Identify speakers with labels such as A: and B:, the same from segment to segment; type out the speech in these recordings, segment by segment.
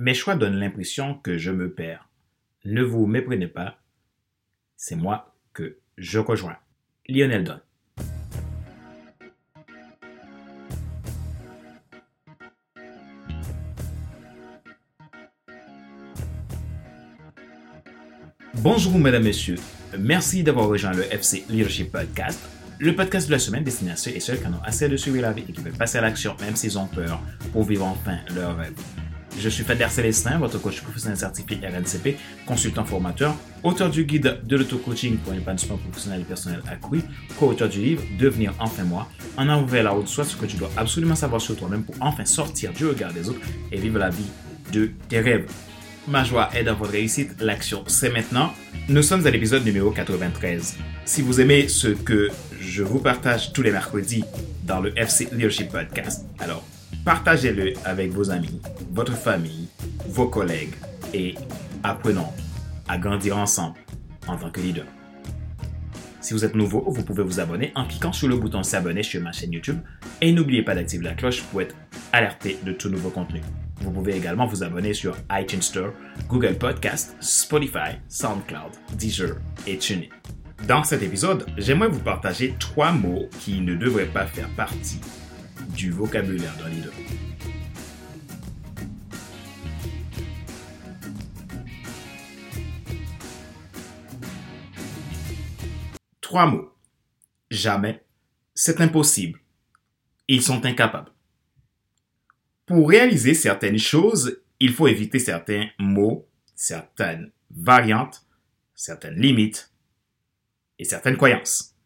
A: Mes choix donnent l'impression que je me perds. Ne vous méprenez pas, c'est moi que je rejoins. Lionel Don. Bonjour mesdames, messieurs. Merci d'avoir rejoint le FC Leadership Podcast, le podcast de la semaine destiné à ceux et celles qui en ont assez de suivre la vie et qui veulent passer à l'action même s'ils ont peur pour vivre enfin leur rêve. Je suis Fadler Célestin, votre coach professionnel certifié RNCP, consultant formateur, auteur du guide de l'auto-coaching pour un épanouissement professionnel et personnel accru, co-auteur du livre Devenir enfin moi, en avant vers la route, soit ce que tu dois absolument savoir sur toi-même pour enfin sortir du regard des autres et vivre la vie de tes rêves. Ma joie est dans votre réussite, l'action c'est maintenant. Nous sommes à l'épisode numéro 93. Si vous aimez ce que je vous partage tous les mercredis dans le FC Leadership Podcast, alors partagez-le avec vos amis, votre famille, vos collègues et apprenons à grandir ensemble en tant que leader. Si vous êtes nouveau, vous pouvez vous abonner en cliquant sur le bouton s'abonner sur ma chaîne YouTube et n'oubliez pas d'activer la cloche pour être alerté de tout nouveau contenu. Vous pouvez également vous abonner sur iTunes Store, Google Podcast, Spotify, SoundCloud, Deezer et TuneIn. Dans cet épisode, j'aimerais vous partager trois mots qui ne devraient pas faire partie du vocabulaire d'un leader. Trois mots. Jamais. C'est impossible. Ils sont incapables. Pour réaliser certaines choses, il faut éviter certains mots, certaines variantes, certaines limites et certaines croyances.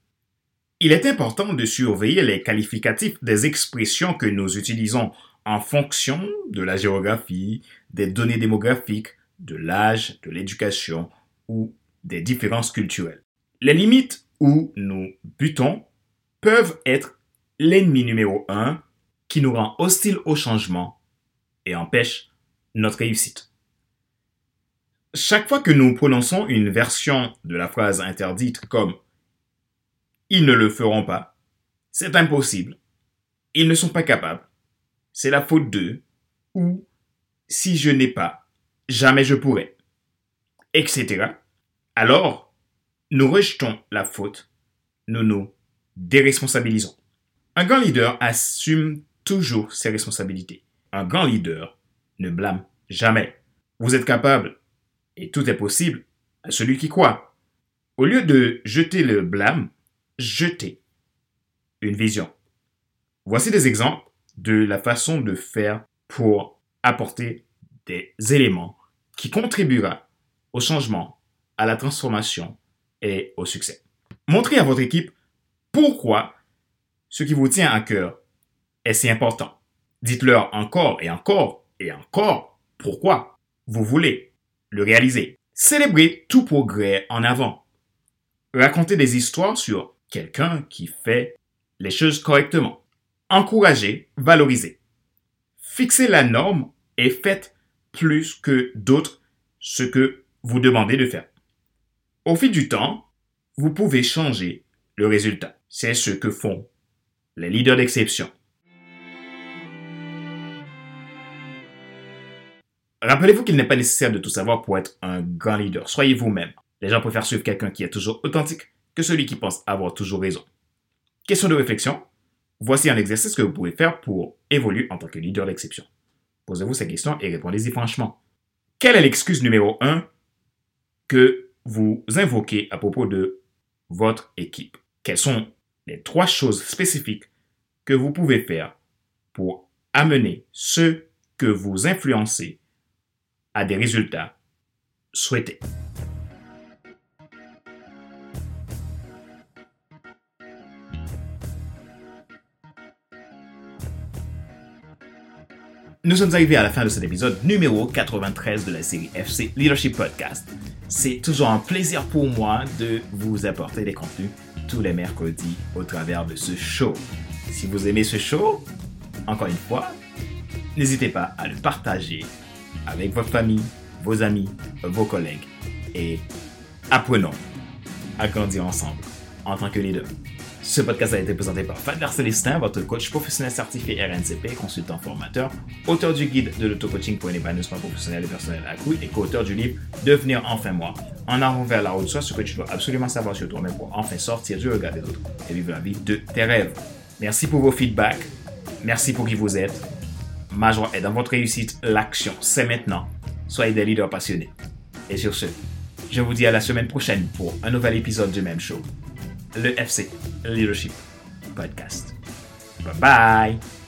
A: Il est important de surveiller les qualificatifs des expressions que nous utilisons en fonction de la géographie, des données démographiques, de l'âge, de l'éducation ou des différences culturelles. Les limites où nous butons peuvent être l'ennemi numéro un qui nous rend hostiles au changement et empêche notre réussite. Chaque fois que nous prononçons une version de la phrase interdite comme ils ne le feront pas, c'est impossible, ils ne sont pas capables, c'est la faute d'eux, ou si je n'ai pas, jamais je pourrai, etc. Alors, nous rejetons la faute, nous nous déresponsabilisons. Un grand leader assume toujours ses responsabilités. Un grand leader ne blâme jamais. Vous êtes capable, et tout est possible, à celui qui croit. Au lieu de jeter le blâme, jetez une vision. Voici des exemples de la façon de faire pour apporter des éléments qui contribuera au changement, à la transformation et au succès. Montrez à votre équipe pourquoi ce qui vous tient à cœur est si important. Dites-leur encore et encore et encore pourquoi vous voulez le réaliser. Célébrez tout progrès en avant. Racontez des histoires sur quelqu'un qui fait les choses correctement. Encouragez, valorisez. Fixez la norme et faites plus que d'autres ce que vous demandez de faire. Au fil du temps, vous pouvez changer le résultat. C'est ce que font les leaders d'exception. Rappelez-vous qu'il n'est pas nécessaire de tout savoir pour être un grand leader. Soyez vous-même. Les gens préfèrent suivre quelqu'un qui est toujours authentique que celui qui pense avoir toujours raison. Question de réflexion. Voici un exercice que vous pouvez faire pour évoluer en tant que leader d'exception. Posez-vous ces questions et répondez-y franchement. Quelle est l'excuse numéro 1 que vous invoquez à propos de votre équipe? Quelles sont les trois choses spécifiques que vous pouvez faire pour amener ceux que vous influencez à des résultats souhaités? Nous sommes arrivés à la fin de cet épisode numéro 93 de la série FC Leadership Podcast. C'est toujours un plaisir pour moi de vous apporter des contenus tous les mercredis au travers de ce show. Si vous aimez ce show, encore une fois, n'hésitez pas à le partager avec votre famille, vos amis, vos collègues et apprenons à grandir ensemble en tant que leader. Ce podcast a été présenté par Fadler Célestin, votre coach professionnel certifié RNCP, consultant formateur, auteur du guide de l'auto-coaching pour un épanouissement professionnel et personnel accru et co-auteur du livre Devenir enfin moi, en avant vers la haute soi, ce que tu dois absolument savoir sur toi-même pour enfin sortir du regard des autres et vivre la vie de tes rêves. Merci pour vos feedbacks. Merci pour qui vous êtes. Ma joie est dans votre réussite. L'action, c'est maintenant. Soyez des leaders passionnés. Et sur ce, je vous dis à la semaine prochaine pour un nouvel épisode du même show le FC Leadership Podcast. Bye bye